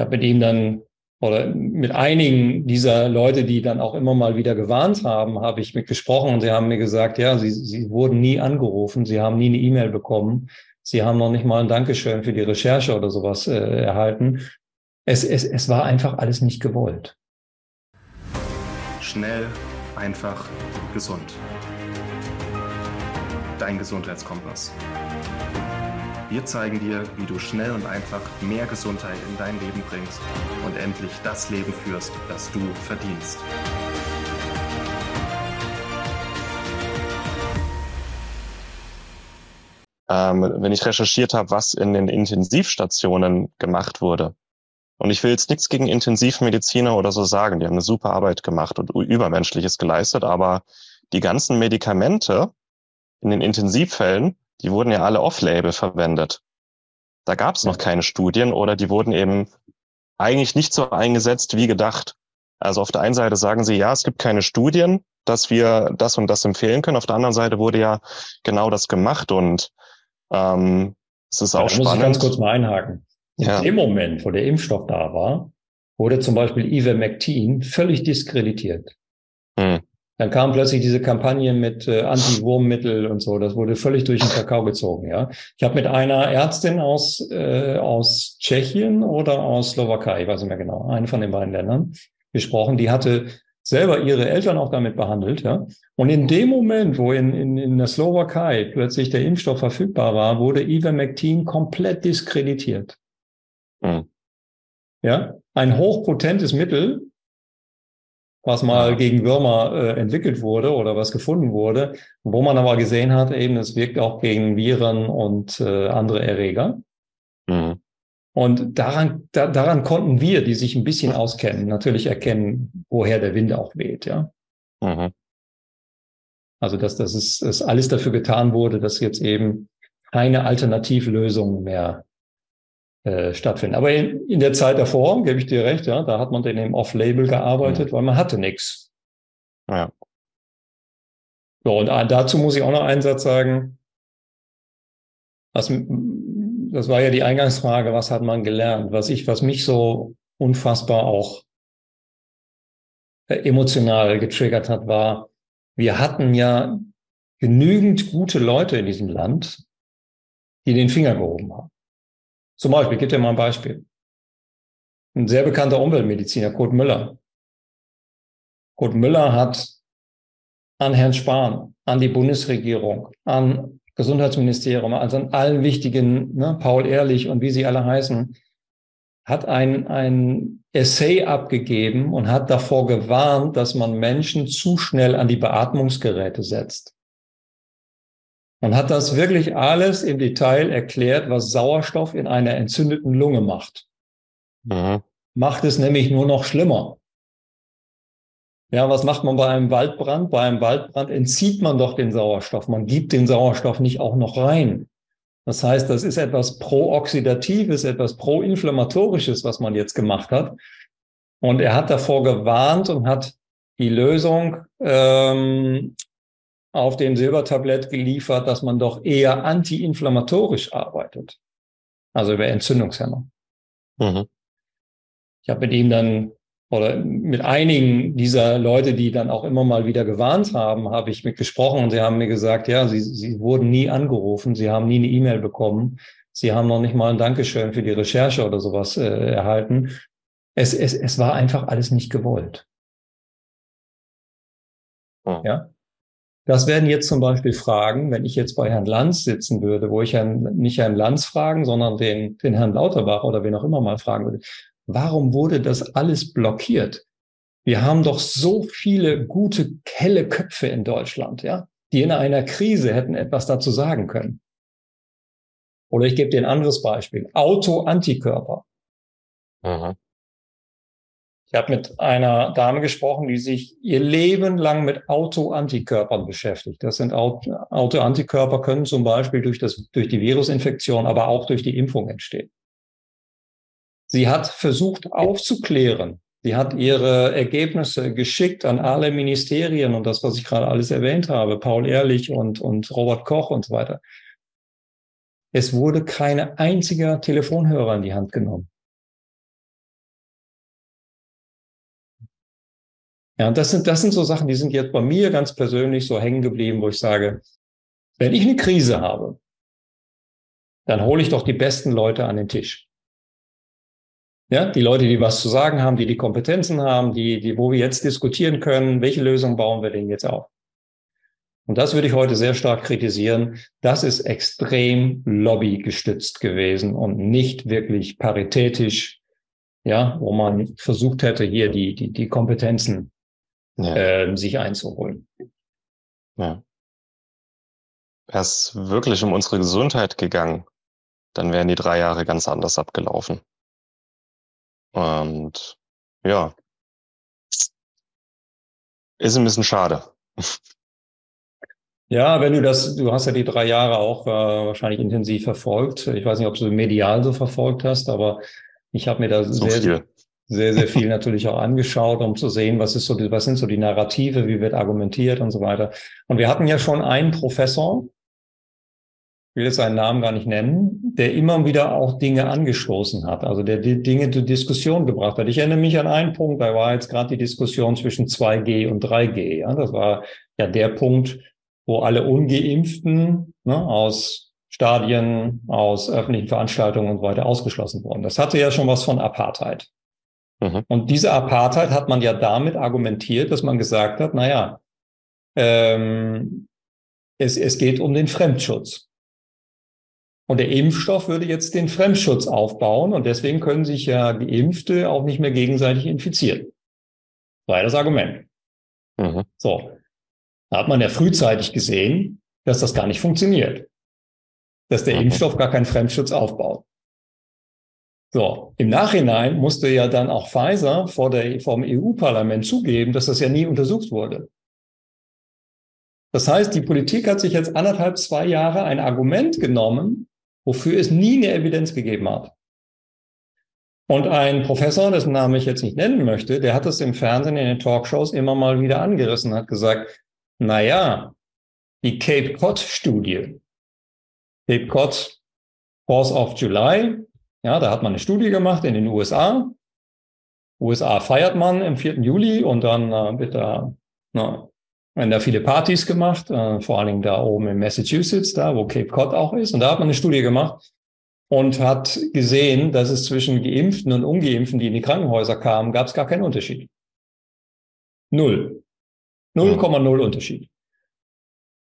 Ich habe mit ihm dann oder mit einigen dieser Leute, die dann auch immer mal wieder gewarnt haben, habe ich mit gesprochen und sie haben mir gesagt, ja, sie, sie wurden nie angerufen, sie haben nie eine E-Mail bekommen, sie haben noch nicht mal ein Dankeschön für die Recherche oder sowas äh, erhalten. Es, es, es war einfach alles nicht gewollt. Schnell, einfach, gesund. Dein Gesundheitskompass. Wir zeigen dir, wie du schnell und einfach mehr Gesundheit in dein Leben bringst und endlich das Leben führst, das du verdienst. Ähm, wenn ich recherchiert habe, was in den Intensivstationen gemacht wurde. Und ich will jetzt nichts gegen Intensivmediziner oder so sagen, die haben eine super Arbeit gemacht und Übermenschliches geleistet, aber die ganzen Medikamente in den Intensivfällen die wurden ja alle off-label verwendet. Da gab es noch keine Studien oder die wurden eben eigentlich nicht so eingesetzt wie gedacht. Also auf der einen Seite sagen sie, ja, es gibt keine Studien, dass wir das und das empfehlen können. Auf der anderen Seite wurde ja genau das gemacht und ähm, es ist auch da spannend. Muss ich ganz kurz mal einhaken. Ja. Im Moment, wo der Impfstoff da war, wurde zum Beispiel Ivermectin völlig diskreditiert. Hm. Dann kam plötzlich diese Kampagne mit äh, Anti-Wurmmittel und so. Das wurde völlig durch den Kakao gezogen. Ja, ich habe mit einer Ärztin aus äh, aus Tschechien oder aus Slowakei, ich weiß nicht mehr genau, eine von den beiden Ländern gesprochen. Die hatte selber ihre Eltern auch damit behandelt. Ja, und in dem Moment, wo in, in, in der Slowakei plötzlich der Impfstoff verfügbar war, wurde Ivermectin komplett diskreditiert. Mhm. Ja, ein hochpotentes Mittel, was mal gegen Würmer äh, entwickelt wurde oder was gefunden wurde, wo man aber gesehen hat, eben es wirkt auch gegen Viren und äh, andere Erreger. Mhm. Und daran, da, daran konnten wir, die sich ein bisschen auskennen, natürlich erkennen, woher der Wind auch weht, ja. Mhm. Also dass, dass es dass alles dafür getan wurde, dass jetzt eben keine Alternativlösung mehr äh, stattfinden. Aber in, in, der Zeit davor, gebe ich dir recht, ja, da hat man dann eben off-label gearbeitet, mhm. weil man hatte nichts. Ja. So, und dazu muss ich auch noch einen Satz sagen. Was, das war ja die Eingangsfrage, was hat man gelernt? Was ich, was mich so unfassbar auch äh, emotional getriggert hat, war, wir hatten ja genügend gute Leute in diesem Land, die den Finger gehoben haben. Zum Beispiel, ich gebe dir mal ein Beispiel. Ein sehr bekannter Umweltmediziner, Kurt Müller. Kurt Müller hat an Herrn Spahn, an die Bundesregierung, an Gesundheitsministerium, also an allen wichtigen, ne, Paul Ehrlich und wie sie alle heißen, hat ein, ein Essay abgegeben und hat davor gewarnt, dass man Menschen zu schnell an die Beatmungsgeräte setzt. Man hat das wirklich alles im Detail erklärt, was Sauerstoff in einer entzündeten Lunge macht. Mhm. Macht es nämlich nur noch schlimmer. Ja, was macht man bei einem Waldbrand? Bei einem Waldbrand entzieht man doch den Sauerstoff. Man gibt den Sauerstoff nicht auch noch rein. Das heißt, das ist etwas Pro-Oxidatives, etwas Pro-Inflammatorisches, was man jetzt gemacht hat. Und er hat davor gewarnt und hat die Lösung ähm, auf dem Silbertablett geliefert, dass man doch eher antiinflammatorisch arbeitet. Also über Entzündungshemmer. Mhm. Ich habe mit ihm dann oder mit einigen dieser Leute, die dann auch immer mal wieder gewarnt haben, habe ich mit gesprochen und sie haben mir gesagt, ja, sie, sie wurden nie angerufen, sie haben nie eine E-Mail bekommen, sie haben noch nicht mal ein Dankeschön für die Recherche oder sowas äh, erhalten. Es, es, es war einfach alles nicht gewollt. Ja. Das werden jetzt zum Beispiel Fragen, wenn ich jetzt bei Herrn Lanz sitzen würde, wo ich Herrn, nicht Herrn Lanz fragen, sondern den, den Herrn Lauterbach oder wen auch immer mal fragen würde. Warum wurde das alles blockiert? Wir haben doch so viele gute, helle Köpfe in Deutschland, ja, die in einer Krise hätten etwas dazu sagen können. Oder ich gebe dir ein anderes Beispiel. Auto-Antikörper. Ich habe mit einer Dame gesprochen, die sich ihr Leben lang mit Autoantikörpern beschäftigt. Das sind Autoantikörper können zum Beispiel durch, das, durch die Virusinfektion, aber auch durch die Impfung entstehen. Sie hat versucht aufzuklären. Sie hat ihre Ergebnisse geschickt an alle Ministerien und das, was ich gerade alles erwähnt habe, Paul Ehrlich und, und Robert Koch und so weiter. Es wurde keine einziger Telefonhörer in die Hand genommen. Ja, und das sind, das sind so Sachen, die sind jetzt bei mir ganz persönlich so hängen geblieben, wo ich sage, wenn ich eine Krise habe, dann hole ich doch die besten Leute an den Tisch. Ja, die Leute, die was zu sagen haben, die die Kompetenzen haben, die, die, wo wir jetzt diskutieren können, welche Lösung bauen wir denn jetzt auf? Und das würde ich heute sehr stark kritisieren. Das ist extrem lobbygestützt gewesen und nicht wirklich paritätisch, ja, wo man versucht hätte, hier die, die, die Kompetenzen ja. äh, sich einzuholen. Ja. Wäre es wirklich um unsere Gesundheit gegangen, dann wären die drei Jahre ganz anders abgelaufen. Und ja, ist ein bisschen schade. Ja, wenn du das, du hast ja die drei Jahre auch äh, wahrscheinlich intensiv verfolgt. Ich weiß nicht, ob du medial so verfolgt hast, aber ich habe mir da so sehr, viel. Sehr, sehr viel natürlich auch angeschaut, um zu sehen, was ist so, was sind so die Narrative, wie wird argumentiert und so weiter. Und wir hatten ja schon einen Professor, ich will jetzt seinen Namen gar nicht nennen, der immer wieder auch Dinge angestoßen hat, also der die Dinge zur Diskussion gebracht hat. Ich erinnere mich an einen Punkt, da war jetzt gerade die Diskussion zwischen 2G und 3G. Ja, das war ja der Punkt, wo alle Ungeimpften ne, aus Stadien, aus öffentlichen Veranstaltungen und so weiter ausgeschlossen wurden. Das hatte ja schon was von Apartheid. Mhm. Und diese Apartheid hat man ja damit argumentiert, dass man gesagt hat, naja, ähm, es, es geht um den Fremdschutz. Und der Impfstoff würde jetzt den Fremdschutz aufbauen und deswegen können sich ja Geimpfte auch nicht mehr gegenseitig infizieren. War das Argument. Mhm. So. Da hat man ja frühzeitig gesehen, dass das gar nicht funktioniert. Dass der mhm. Impfstoff gar keinen Fremdschutz aufbaut. So, im Nachhinein musste ja dann auch Pfizer vor der, vom EU-Parlament zugeben, dass das ja nie untersucht wurde. Das heißt, die Politik hat sich jetzt anderthalb, zwei Jahre ein Argument genommen, wofür es nie eine Evidenz gegeben hat. Und ein Professor, dessen Namen ich jetzt nicht nennen möchte, der hat es im Fernsehen, in den Talkshows immer mal wieder angerissen, hat gesagt, na ja, die Cape Cod Studie, Cape Cod Force of July, ja, da hat man eine Studie gemacht in den USA. USA feiert man im 4. Juli und dann äh, wird da na, werden da viele Partys gemacht, äh, vor allen Dingen da oben in Massachusetts, da wo Cape Cod auch ist. Und da hat man eine Studie gemacht und hat gesehen, dass es zwischen Geimpften und Ungeimpften, die in die Krankenhäuser kamen, gab es gar keinen Unterschied. Null. 0,0 Unterschied.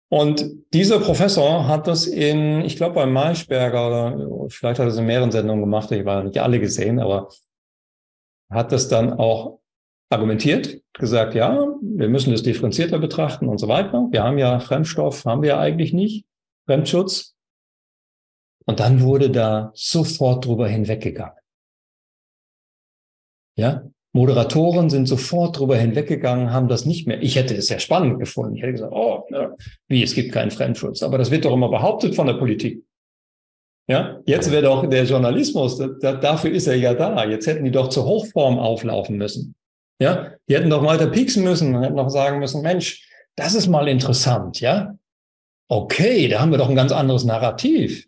Und dieser Professor hat das in, ich glaube, bei Maischberger oder vielleicht hat er es in mehreren Sendungen gemacht, ich war nicht alle gesehen, aber hat das dann auch argumentiert, gesagt, ja, wir müssen das differenzierter betrachten und so weiter. Wir haben ja Fremdstoff, haben wir ja eigentlich nicht, Fremdschutz. Und dann wurde da sofort drüber hinweggegangen. Ja, Moderatoren sind sofort drüber hinweggegangen, haben das nicht mehr. Ich hätte es sehr spannend gefunden. Ich hätte gesagt, oh, ja, wie, es gibt keinen Fremdschutz. Aber das wird doch immer behauptet von der Politik. Ja, jetzt wäre doch der Journalismus, da, dafür ist er ja da. Jetzt hätten die doch zur Hochform auflaufen müssen. Ja, die hätten doch weiter pieksen müssen, hätten noch sagen müssen, Mensch, das ist mal interessant, ja? Okay, da haben wir doch ein ganz anderes Narrativ.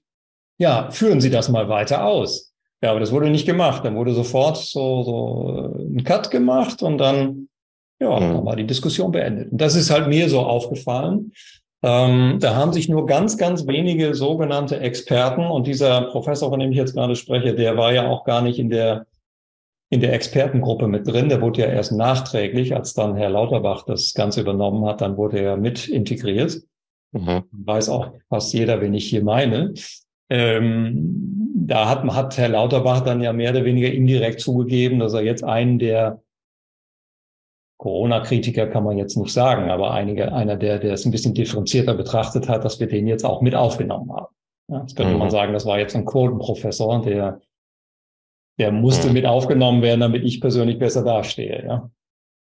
Ja, führen Sie das mal weiter aus. Ja, aber das wurde nicht gemacht. Dann wurde sofort so, so äh, ein Cut gemacht und dann, ja, mhm. dann war die Diskussion beendet. Und das ist halt mir so aufgefallen. Ähm, da haben sich nur ganz, ganz wenige sogenannte Experten und dieser Professor, von dem ich jetzt gerade spreche, der war ja auch gar nicht in der in der Expertengruppe mit drin. Der wurde ja erst nachträglich, als dann Herr Lauterbach das Ganze übernommen hat, dann wurde er mit integriert. Mhm. Weiß auch fast jeder, wen ich hier meine. Ähm, da hat, hat Herr Lauterbach dann ja mehr oder weniger indirekt zugegeben, dass er jetzt einen der Corona-Kritiker kann man jetzt nicht sagen, aber einige, einer, der, der es ein bisschen differenzierter betrachtet hat, dass wir den jetzt auch mit aufgenommen haben. Ja, jetzt könnte mhm. man sagen, das war jetzt ein Quotenprofessor, der der musste mhm. mit aufgenommen werden, damit ich persönlich besser dastehe. Ja.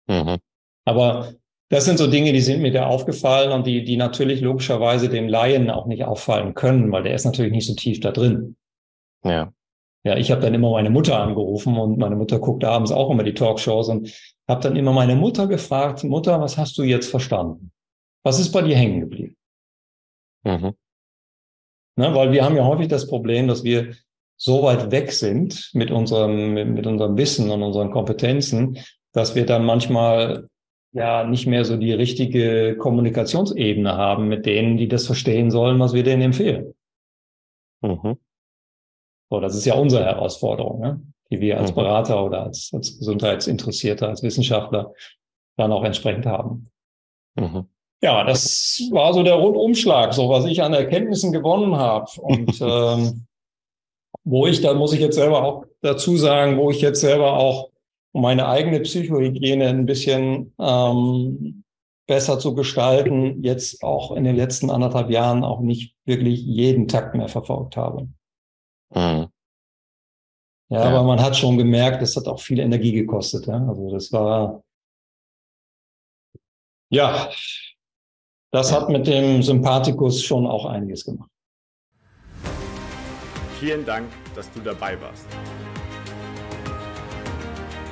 Mhm. Aber das sind so Dinge, die sind mir da aufgefallen und die, die natürlich logischerweise dem Laien auch nicht auffallen können, weil der ist natürlich nicht so tief da drin. Ja. Ja, ich habe dann immer meine Mutter angerufen und meine Mutter guckt abends auch immer die Talkshows und habe dann immer meine Mutter gefragt, Mutter, was hast du jetzt verstanden? Was ist bei dir hängen geblieben? Mhm. Na, weil wir haben ja häufig das Problem, dass wir so weit weg sind mit unserem, mit, mit unserem Wissen und unseren Kompetenzen, dass wir dann manchmal ja nicht mehr so die richtige Kommunikationsebene haben mit denen, die das verstehen sollen, was wir denen empfehlen. Mhm. So, das ist ja unsere Herausforderung, ne? die wir als mhm. Berater oder als, als Gesundheitsinteressierte, als Wissenschaftler dann auch entsprechend haben. Mhm. Ja, das war so der Rundumschlag, so was ich an Erkenntnissen gewonnen habe. Und ähm, wo ich, da muss ich jetzt selber auch dazu sagen, wo ich jetzt selber auch um meine eigene Psychohygiene ein bisschen ähm, besser zu gestalten, jetzt auch in den letzten anderthalb Jahren auch nicht wirklich jeden Takt mehr verfolgt habe. Mhm. Ja, ja, aber man hat schon gemerkt, es hat auch viel Energie gekostet. Ja? Also das war, ja, das hat mit dem Sympathikus schon auch einiges gemacht. Vielen Dank, dass du dabei warst.